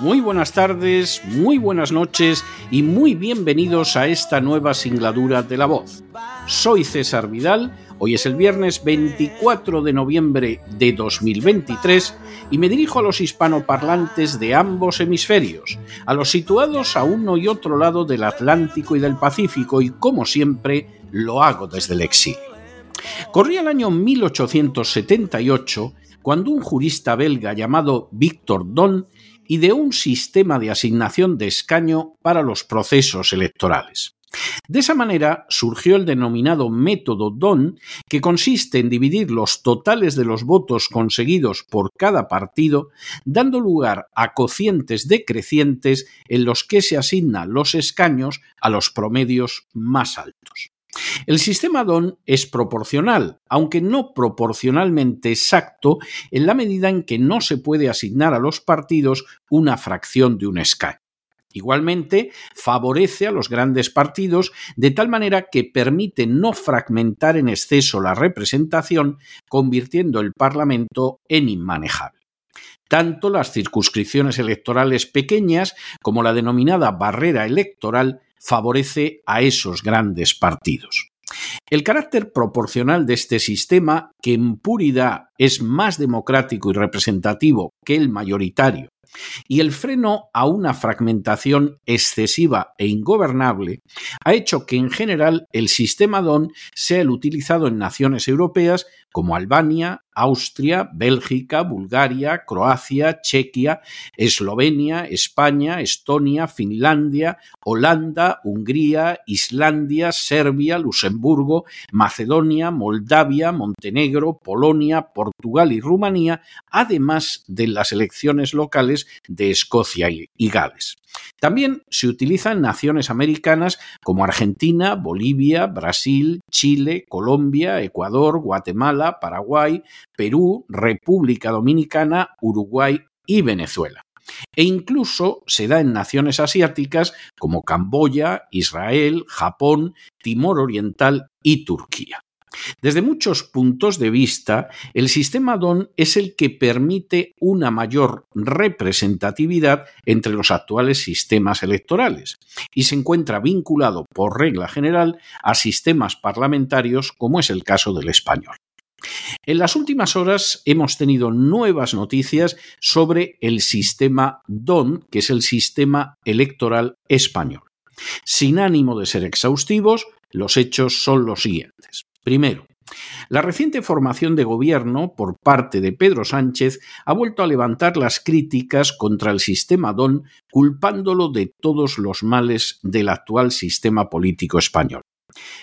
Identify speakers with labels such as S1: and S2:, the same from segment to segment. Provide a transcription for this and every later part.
S1: muy buenas tardes, muy buenas noches y muy bienvenidos a esta nueva singladura de la voz. Soy César Vidal, hoy es el viernes 24 de noviembre de 2023 y me dirijo a los hispanoparlantes de ambos hemisferios, a los situados a uno y otro lado del Atlántico y del Pacífico y como siempre lo hago desde el exilio. Corría el año 1878 cuando un jurista belga llamado Victor Don ideó un sistema de asignación de escaño para los procesos electorales. De esa manera surgió el denominado método Don, que consiste en dividir los totales de los votos conseguidos por cada partido, dando lugar a cocientes decrecientes en los que se asignan los escaños a los promedios más altos. El sistema DON es proporcional, aunque no proporcionalmente exacto en la medida en que no se puede asignar a los partidos una fracción de un escaño. Igualmente, favorece a los grandes partidos de tal manera que permite no fragmentar en exceso la representación, convirtiendo el Parlamento en inmanejable. Tanto las circunscripciones electorales pequeñas como la denominada barrera electoral favorece a esos grandes partidos. El carácter proporcional de este sistema, que en puridad es más democrático y representativo que el mayoritario, y el freno a una fragmentación excesiva e ingobernable ha hecho que en general el sistema DON sea el utilizado en naciones europeas como Albania, Austria, Bélgica, Bulgaria, Croacia, Chequia, Eslovenia, España, Estonia, Finlandia, Holanda, Hungría, Islandia, Serbia, Luxemburgo, Macedonia, Moldavia, Montenegro, Polonia, Portugal y Rumanía, además de las elecciones locales de Escocia y Gales. También se utiliza en naciones americanas como Argentina, Bolivia, Brasil, Chile, Colombia, Ecuador, Guatemala, Paraguay, Perú, República Dominicana, Uruguay y Venezuela. E incluso se da en naciones asiáticas como Camboya, Israel, Japón, Timor Oriental y Turquía. Desde muchos puntos de vista, el sistema DON es el que permite una mayor representatividad entre los actuales sistemas electorales y se encuentra vinculado por regla general a sistemas parlamentarios como es el caso del español. En las últimas horas hemos tenido nuevas noticias sobre el sistema DON, que es el sistema electoral español. Sin ánimo de ser exhaustivos, los hechos son los siguientes. Primero, la reciente formación de gobierno por parte de Pedro Sánchez ha vuelto a levantar las críticas contra el sistema DON, culpándolo de todos los males del actual sistema político español.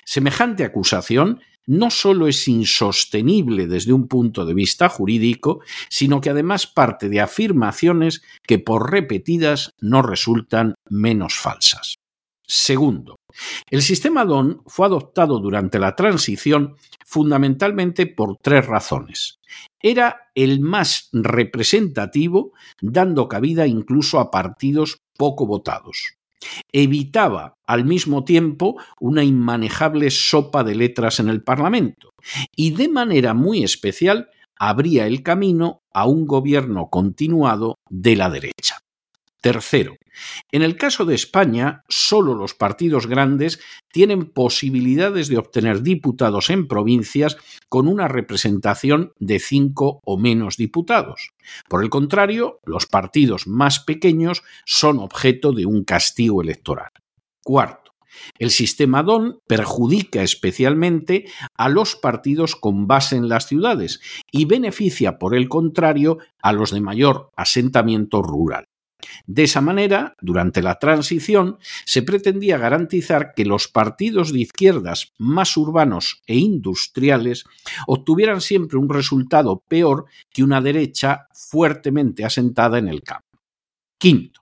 S1: Semejante acusación no solo es insostenible desde un punto de vista jurídico, sino que además parte de afirmaciones que por repetidas no resultan menos falsas. Segundo, el sistema DON fue adoptado durante la transición fundamentalmente por tres razones. Era el más representativo, dando cabida incluso a partidos poco votados. Evitaba al mismo tiempo una inmanejable sopa de letras en el Parlamento y de manera muy especial abría el camino a un gobierno continuado de la derecha. Tercero, en el caso de España, solo los partidos grandes tienen posibilidades de obtener diputados en provincias con una representación de cinco o menos diputados. Por el contrario, los partidos más pequeños son objeto de un castigo electoral. Cuarto, el sistema DON perjudica especialmente a los partidos con base en las ciudades y beneficia, por el contrario, a los de mayor asentamiento rural. De esa manera, durante la transición, se pretendía garantizar que los partidos de izquierdas más urbanos e industriales obtuvieran siempre un resultado peor que una derecha fuertemente asentada en el campo. Quinto,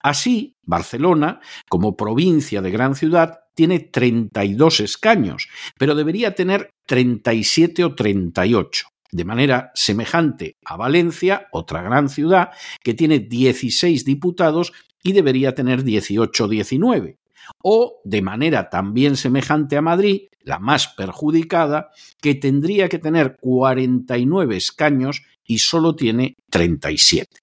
S1: así, Barcelona, como provincia de gran ciudad, tiene 32 escaños, pero debería tener 37 o 38 de manera semejante a Valencia, otra gran ciudad, que tiene 16 diputados y debería tener 18 o 19. O de manera también semejante a Madrid, la más perjudicada, que tendría que tener 49 escaños y solo tiene 37.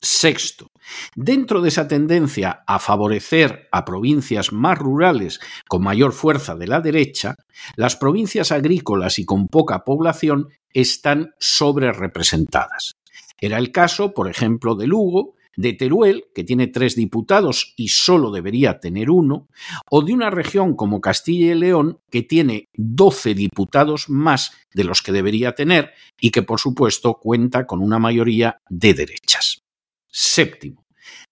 S1: Sexto, dentro de esa tendencia a favorecer a provincias más rurales con mayor fuerza de la derecha, las provincias agrícolas y con poca población están sobre representadas. Era el caso, por ejemplo, de Lugo, de Teruel, que tiene tres diputados y solo debería tener uno, o de una región como Castilla y León, que tiene doce diputados más de los que debería tener y que, por supuesto, cuenta con una mayoría de derechas. Séptimo.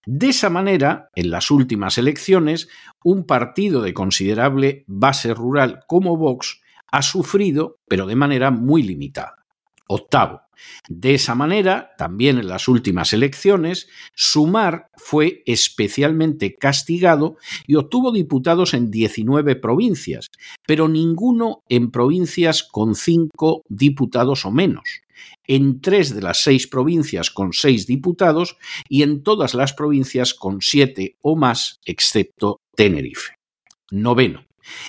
S1: De esa manera, en las últimas elecciones, un partido de considerable base rural como Vox ha sufrido, pero de manera muy limitada. Octavo. De esa manera, también en las últimas elecciones, Sumar fue especialmente castigado y obtuvo diputados en 19 provincias, pero ninguno en provincias con cinco diputados o menos en tres de las seis provincias con seis diputados y en todas las provincias con siete o más, excepto Tenerife. Noveno.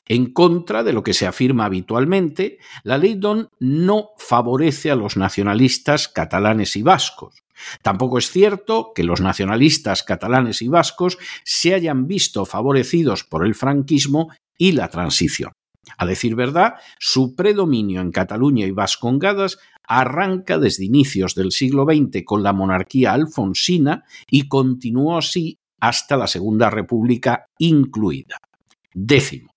S1: En contra de lo que se afirma habitualmente, la ley DON no favorece a los nacionalistas catalanes y vascos. Tampoco es cierto que los nacionalistas catalanes y vascos se hayan visto favorecidos por el franquismo y la transición. A decir verdad, su predominio en Cataluña y Vascongadas arranca desde inicios del siglo XX con la monarquía alfonsina y continuó así hasta la Segunda República incluida. Décimo.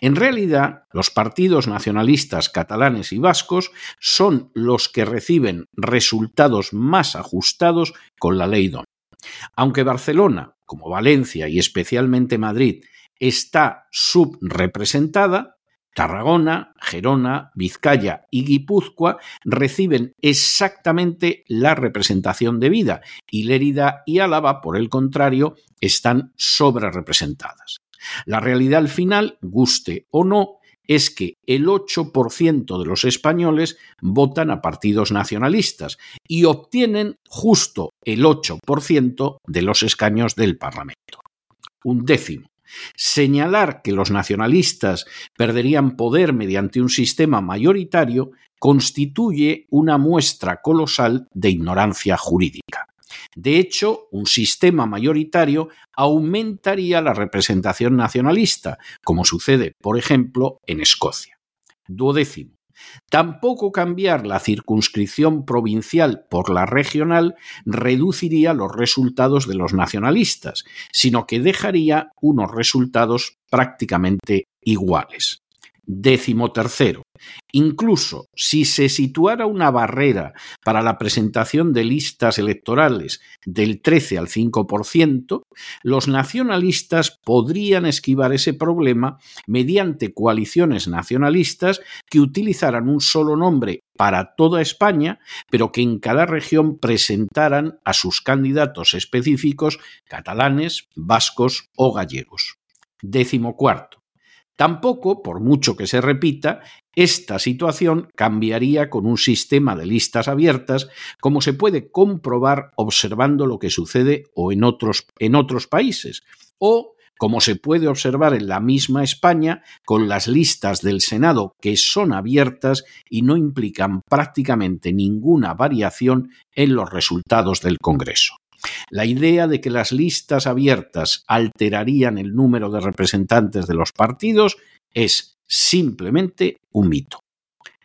S1: En realidad, los partidos nacionalistas catalanes y vascos son los que reciben resultados más ajustados con la ley DON. Aunque Barcelona, como Valencia y especialmente Madrid, está subrepresentada, Tarragona, Gerona, Vizcaya y Guipúzcoa reciben exactamente la representación debida y Lérida y Álava, por el contrario, están sobre representadas. La realidad al final, guste o no, es que el 8% de los españoles votan a partidos nacionalistas y obtienen justo el 8% de los escaños del Parlamento. Un décimo Señalar que los nacionalistas perderían poder mediante un sistema mayoritario constituye una muestra colosal de ignorancia jurídica. De hecho, un sistema mayoritario aumentaría la representación nacionalista, como sucede, por ejemplo, en Escocia. Duodécimo. Tampoco cambiar la circunscripción provincial por la regional reduciría los resultados de los nacionalistas, sino que dejaría unos resultados prácticamente iguales. Décimo tercero. Incluso si se situara una barrera para la presentación de listas electorales del 13 al 5%, los nacionalistas podrían esquivar ese problema mediante coaliciones nacionalistas que utilizaran un solo nombre para toda España, pero que en cada región presentaran a sus candidatos específicos catalanes, vascos o gallegos. Décimo cuarto. Tampoco, por mucho que se repita, esta situación cambiaría con un sistema de listas abiertas, como se puede comprobar observando lo que sucede o en otros, en otros países, o como se puede observar en la misma España con las listas del Senado que son abiertas y no implican prácticamente ninguna variación en los resultados del Congreso. La idea de que las listas abiertas alterarían el número de representantes de los partidos es simplemente un mito.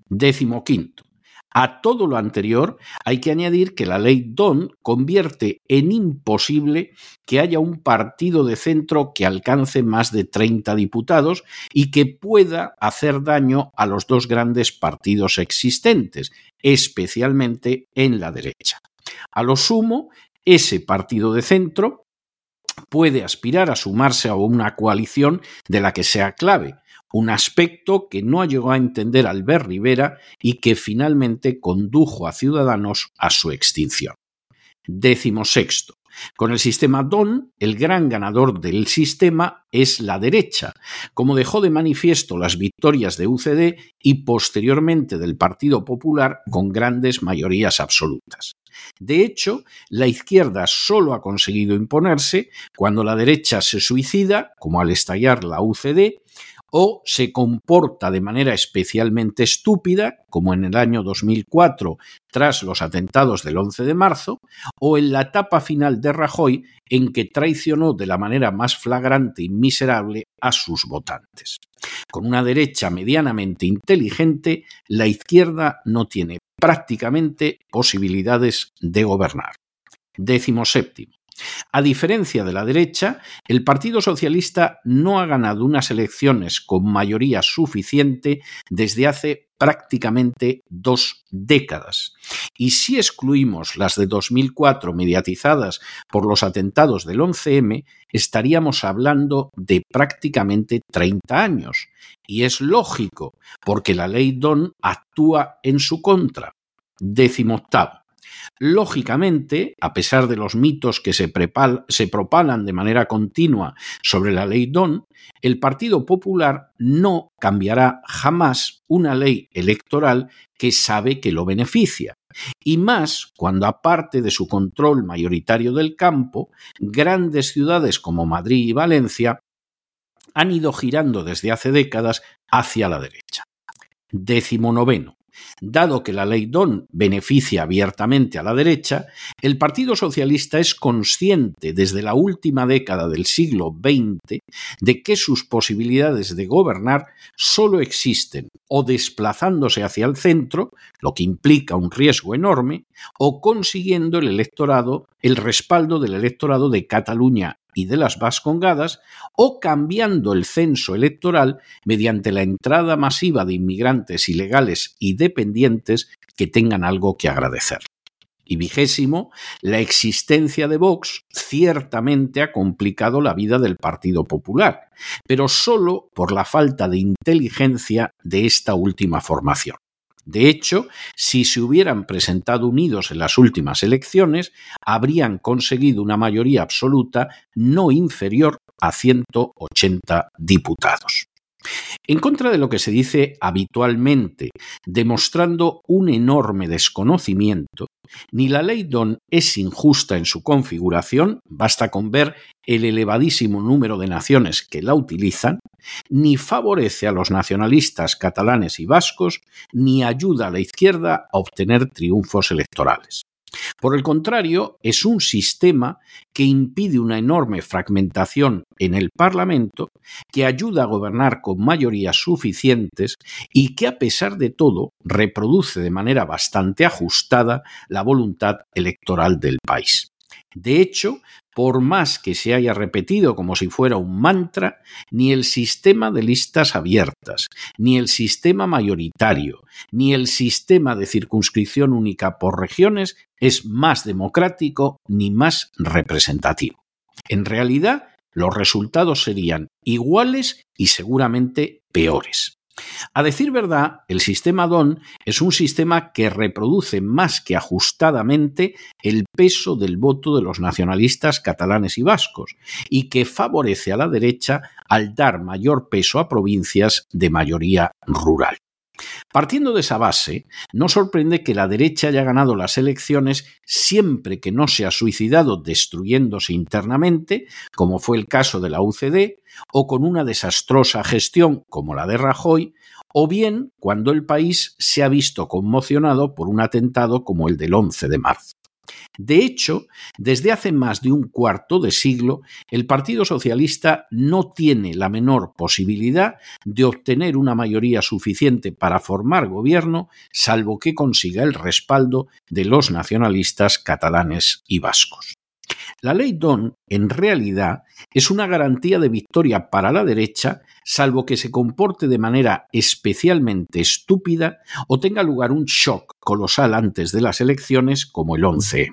S1: Décimo quinto. A todo lo anterior hay que añadir que la ley Don convierte en imposible que haya un partido de centro que alcance más de 30 diputados y que pueda hacer daño a los dos grandes partidos existentes, especialmente en la derecha. A lo sumo, ese partido de centro puede aspirar a sumarse a una coalición de la que sea clave, un aspecto que no llegó a entender Albert Rivera y que finalmente condujo a Ciudadanos a su extinción. Décimo sexto. Con el sistema DON, el gran ganador del sistema es la derecha, como dejó de manifiesto las victorias de UCD y posteriormente del Partido Popular con grandes mayorías absolutas. De hecho, la izquierda solo ha conseguido imponerse cuando la derecha se suicida, como al estallar la UCD, o se comporta de manera especialmente estúpida, como en el año 2004 tras los atentados del 11 de marzo, o en la etapa final de Rajoy en que traicionó de la manera más flagrante y miserable a sus votantes. Con una derecha medianamente inteligente, la izquierda no tiene prácticamente posibilidades de gobernar. Décimo séptimo. A diferencia de la derecha, el Partido Socialista no ha ganado unas elecciones con mayoría suficiente desde hace prácticamente dos décadas. Y si excluimos las de 2004 mediatizadas por los atentados del 11M, estaríamos hablando de prácticamente 30 años. Y es lógico, porque la ley Don actúa en su contra. Décimo octavo. Lógicamente, a pesar de los mitos que se, propalan de manera continua sobre la ley Don, el Partido Popular no cambiará jamás una ley electoral que sabe que lo beneficia. Y más cuando, aparte de su control mayoritario del campo, grandes ciudades como Madrid y Valencia han ido girando desde hace décadas hacia la derecha. Décimo noveno. Dado que la ley Don beneficia abiertamente a la derecha, el Partido Socialista es consciente desde la última década del siglo XX de que sus posibilidades de gobernar solo existen o desplazándose hacia el centro, lo que implica un riesgo enorme, o consiguiendo el electorado, el respaldo del electorado de Cataluña y de las Vascongadas, o cambiando el censo electoral mediante la entrada masiva de inmigrantes ilegales y dependientes que tengan algo que agradecer. Y vigésimo, la existencia de Vox ciertamente ha complicado la vida del Partido Popular, pero solo por la falta de inteligencia de esta última formación. De hecho, si se hubieran presentado unidos en las últimas elecciones, habrían conseguido una mayoría absoluta no inferior a 180 diputados. En contra de lo que se dice habitualmente, demostrando un enorme desconocimiento, ni la ley Don es injusta en su configuración, basta con ver el elevadísimo número de naciones que la utilizan, ni favorece a los nacionalistas catalanes y vascos, ni ayuda a la izquierda a obtener triunfos electorales. Por el contrario, es un sistema que impide una enorme fragmentación en el Parlamento, que ayuda a gobernar con mayorías suficientes y que, a pesar de todo, reproduce de manera bastante ajustada la voluntad electoral del país. De hecho, por más que se haya repetido como si fuera un mantra, ni el sistema de listas abiertas, ni el sistema mayoritario, ni el sistema de circunscripción única por regiones es más democrático ni más representativo. En realidad, los resultados serían iguales y seguramente peores. A decir verdad, el sistema DON es un sistema que reproduce más que ajustadamente el peso del voto de los nacionalistas catalanes y vascos y que favorece a la derecha al dar mayor peso a provincias de mayoría rural. Partiendo de esa base, no sorprende que la derecha haya ganado las elecciones siempre que no se ha suicidado destruyéndose internamente, como fue el caso de la UCD, o con una desastrosa gestión como la de Rajoy, o bien cuando el país se ha visto conmocionado por un atentado como el del 11 de marzo. De hecho, desde hace más de un cuarto de siglo, el Partido Socialista no tiene la menor posibilidad de obtener una mayoría suficiente para formar gobierno, salvo que consiga el respaldo de los nacionalistas catalanes y vascos. La ley Don, en realidad, es una garantía de victoria para la derecha, salvo que se comporte de manera especialmente estúpida o tenga lugar un shock colosal antes de las elecciones como el 11.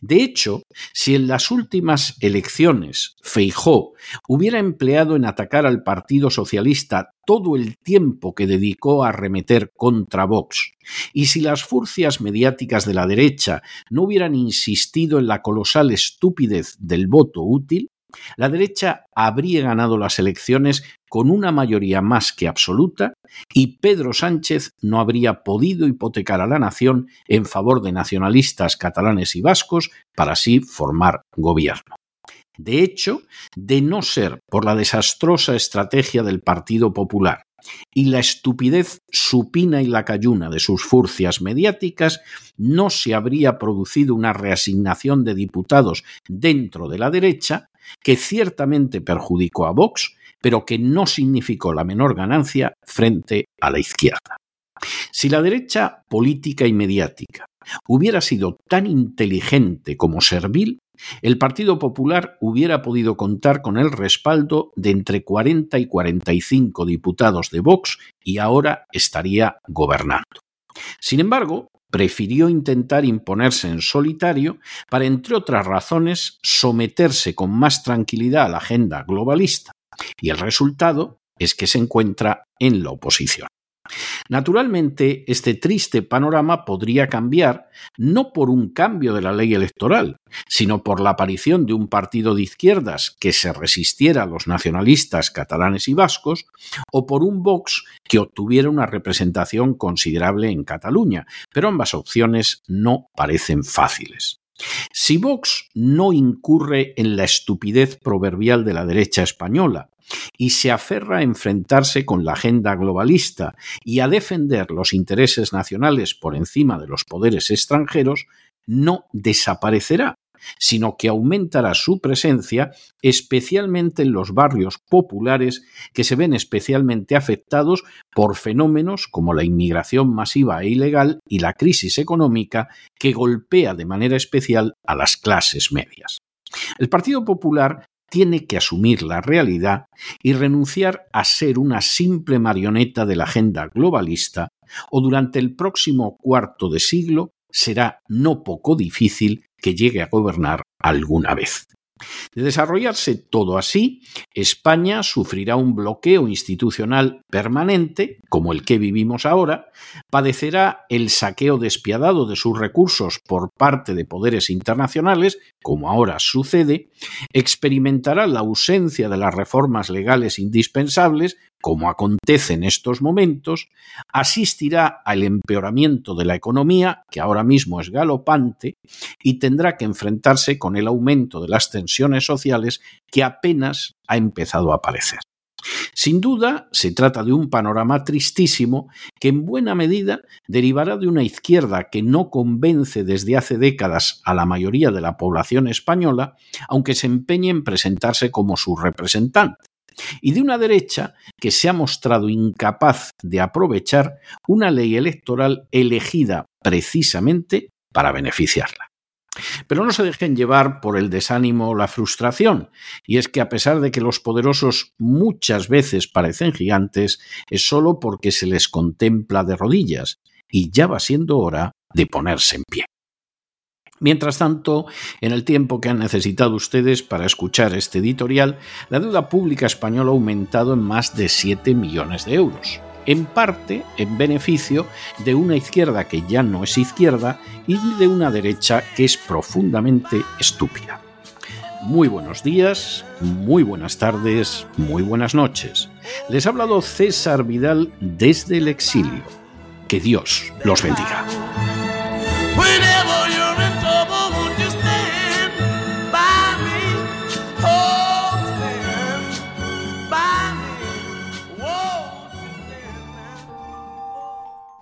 S1: De hecho, si en las últimas elecciones Feijó hubiera empleado en atacar al Partido Socialista todo el tiempo que dedicó a arremeter contra Vox, y si las furcias mediáticas de la derecha no hubieran insistido en la colosal estupidez del voto útil, la derecha habría ganado las elecciones con una mayoría más que absoluta y Pedro Sánchez no habría podido hipotecar a la nación en favor de nacionalistas catalanes y vascos para así formar gobierno. De hecho, de no ser por la desastrosa estrategia del Partido Popular y la estupidez supina y lacayuna de sus furcias mediáticas, no se habría producido una reasignación de diputados dentro de la derecha que ciertamente perjudicó a Vox, pero que no significó la menor ganancia frente a la izquierda. Si la derecha política y mediática hubiera sido tan inteligente como servil, el Partido Popular hubiera podido contar con el respaldo de entre 40 y 45 diputados de Vox y ahora estaría gobernando. Sin embargo, prefirió intentar imponerse en solitario para, entre otras razones, someterse con más tranquilidad a la agenda globalista. Y el resultado es que se encuentra en la oposición. Naturalmente, este triste panorama podría cambiar no por un cambio de la ley electoral, sino por la aparición de un partido de izquierdas que se resistiera a los nacionalistas catalanes y vascos, o por un Vox que obtuviera una representación considerable en Cataluña, pero ambas opciones no parecen fáciles. Si Vox no incurre en la estupidez proverbial de la derecha española, y se aferra a enfrentarse con la agenda globalista y a defender los intereses nacionales por encima de los poderes extranjeros, no desaparecerá, sino que aumentará su presencia especialmente en los barrios populares que se ven especialmente afectados por fenómenos como la inmigración masiva e ilegal y la crisis económica que golpea de manera especial a las clases medias. El Partido Popular tiene que asumir la realidad y renunciar a ser una simple marioneta de la agenda globalista, o durante el próximo cuarto de siglo será no poco difícil que llegue a gobernar alguna vez. De desarrollarse todo así, España sufrirá un bloqueo institucional permanente, como el que vivimos ahora, padecerá el saqueo despiadado de sus recursos por parte de poderes internacionales, como ahora sucede, experimentará la ausencia de las reformas legales indispensables, como acontece en estos momentos, asistirá al empeoramiento de la economía, que ahora mismo es galopante, y tendrá que enfrentarse con el aumento de las tensiones sociales que apenas ha empezado a aparecer. Sin duda, se trata de un panorama tristísimo que en buena medida derivará de una izquierda que no convence desde hace décadas a la mayoría de la población española, aunque se empeñe en presentarse como su representante y de una derecha que se ha mostrado incapaz de aprovechar una ley electoral elegida precisamente para beneficiarla. Pero no se dejen llevar por el desánimo o la frustración, y es que a pesar de que los poderosos muchas veces parecen gigantes, es solo porque se les contempla de rodillas, y ya va siendo hora de ponerse en pie. Mientras tanto, en el tiempo que han necesitado ustedes para escuchar este editorial, la deuda pública española ha aumentado en más de 7 millones de euros, en parte en beneficio de una izquierda que ya no es izquierda y de una derecha que es profundamente estúpida. Muy buenos días, muy buenas tardes, muy buenas noches. Les ha hablado César Vidal desde el exilio. Que Dios los bendiga.